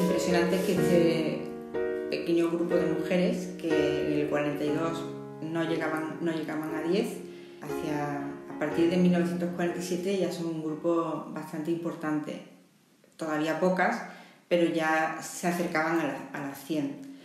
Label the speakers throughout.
Speaker 1: impresionante es que este pequeño grupo de mujeres, que en el 42 no llegaban, no llegaban a 10, hacia, a partir de 1947 ya son un grupo bastante importante. Todavía pocas, pero ya se acercaban a, las 100.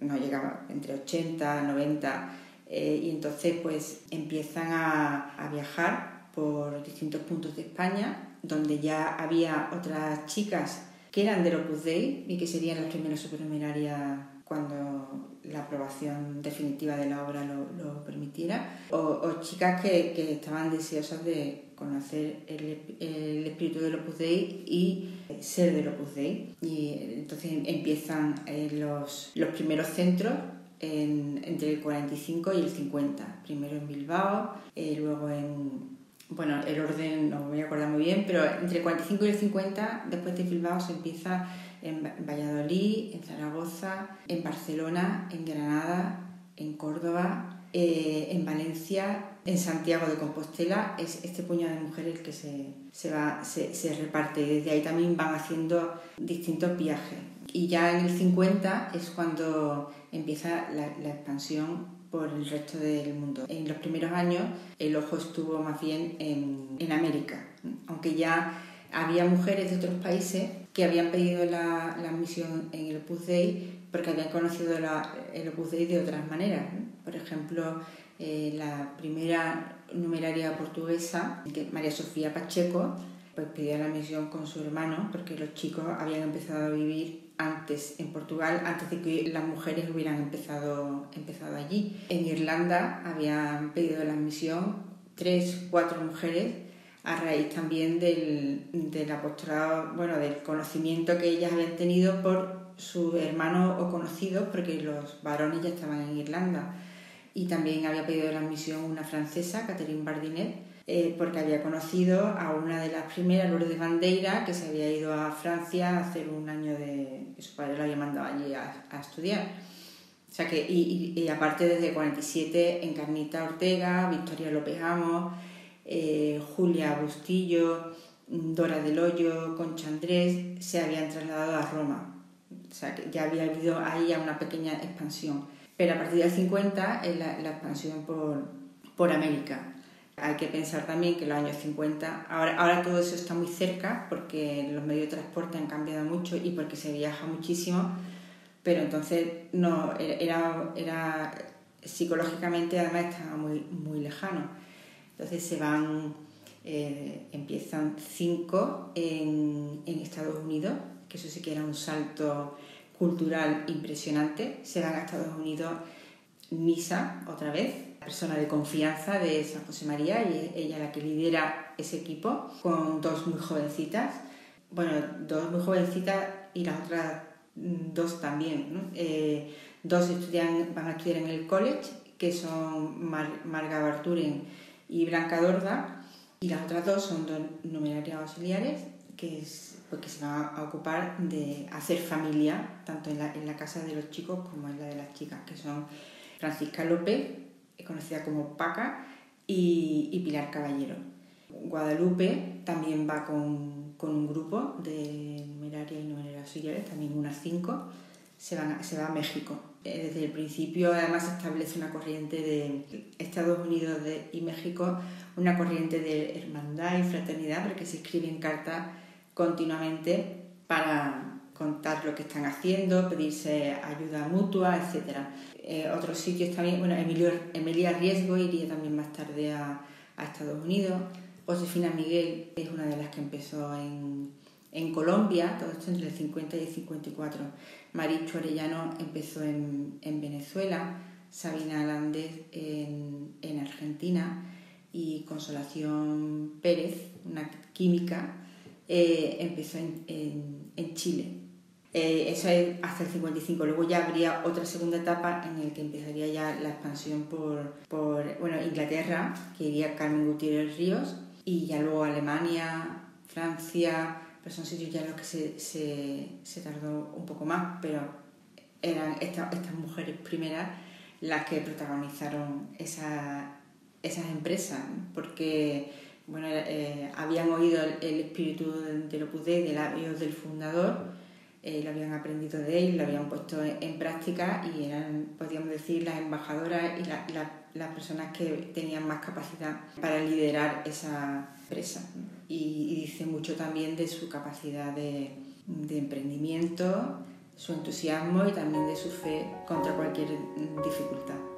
Speaker 1: No llegaban entre 80, 90. Eh, y entonces pues empiezan a, a viajar por distintos puntos de España, donde ya había otras chicas que eran del Opus Dei y que serían las primeras supernumerarias cuando la aprobación definitiva de la obra lo, permitiera, o, chicas que, estaban deseosas de conocer el, espíritu del Opus Dei y ser del Opus Dei. Y entonces empiezan eh, los, los primeros centros entre el 45 y el 50, primero en Bilbao, eh, luego en, bueno, el orden no me voy a acordar muy bien, pero entre el 45 y el 50, después de Bilbao, se empieza en Valladolid, en Zaragoza, en Barcelona, en Granada, en Córdoba, eh, en Valencia, en Santiago de Compostela. Es este puñado de mujeres que se, se, va, se, reparte desde ahí también van haciendo distintos viajes. Y ya en el 50 es cuando empieza la expansión por el resto del mundo. En los primeros años el ojo estuvo más bien en, América, aunque ya había mujeres de otros países que habían pedido la, la admisión en el Opus Dei porque habían conocido el Opus Dei de otras maneras. Por ejemplo, eh, la primera numeraria portuguesa, María Sofía Pacheco, pues pidió la admisión con su hermano porque los chicos habían empezado a vivir antes en Portugal, antes de que las mujeres hubieran empezado, empezado allí. En Irlanda habían pedido la admisión tres, cuatro mujeres a raíz también del, del apostolado, bueno, del conocimiento que ellas habían tenido por sus hermanos o conocidos, porque los varones ya estaban en Irlanda. Y también había pedido la admisión una francesa, Catherine Bardinet, eh, porque había conocido a una de las primeras, Lourdes Bandeira, que se había ido a Francia a hacer un año de... que su padre la había mandado allí a, estudiar. O sea que, y, aparte desde 47, Encarnita Ortega, Victoria López Amos, eh, Julia Bustillo, Dora del Hoyo, Concha Andrés, se habían trasladado a Roma. O sea que ya había habido ahí una pequeña expansión. Pero a partir del 50 es la, la expansión por, por América. Hay que pensar también que los años 50, ahora, ahora todo eso está muy cerca porque los medios de transporte han cambiado mucho y porque se viaja muchísimo, pero entonces no, era, era psicológicamente además estaba muy, muy lejano. Entonces se van, eh, empiezan cinco en, en Estados Unidos, que eso sí que era un salto cultural impresionante, se van a Estados Unidos misa otra vez. Persona de confianza de San José María y ella la que lidera ese equipo con dos muy jovencitas, bueno, dos muy jovencitas y las otras dos también. Eh, dos estudian, van a estudiar en el college, que son Marga Barturen y Blanca Dorda, y las otras dos son dos numerarias auxiliares que, es, pues, se van a ocupar de hacer familia, tanto en la, en la casa de los chicos como en la de las chicas, que son Francisca López, conocida como Paca, y, Pilar Caballero. Guadalupe también va con, un grupo de numeraria y numeraria auxiliares, también unas cinco, se, van se va a México. Eh, desde el principio además se establece una corriente de Estados Unidos y México, una corriente de hermandad y fraternidad, porque se escriben cartas continuamente para contar lo que están haciendo, pedirse ayuda mutua, etc. Eh, otros sitios también, bueno, Emilio, Emilia Riesgo iría también más tarde a, a, Estados Unidos. Josefina Miguel es una de las que empezó en, en Colombia, todo esto entre el 50 y el 54. Marichu Arellano empezó en, en Venezuela, Sabina Alández en, en Argentina y Consolación Pérez, una química, eh, empezó en, en, en Chile. Eh, eso es hasta el 55. Luego ya habría otra segunda etapa en la que empezaría ya la expansión por, por bueno, Inglaterra, que iría Carmen Gutiérrez Ríos, y ya luego Alemania, Francia, pero son sitios ya en los que se, se, se tardó un poco más, pero eran estas estas mujeres primeras las que protagonizaron esa, esas empresas, porque bueno, eh, habían oído el, espíritu del Opus Dei, de labios del fundador, eh, lo habían aprendido de él, lo habían puesto en, práctica y eran, podríamos decir, las embajadoras y las personas que tenían más capacidad para liderar esa empresa. Y, dice mucho también de su capacidad de, de emprendimiento, su entusiasmo y también de su fe contra cualquier dificultad.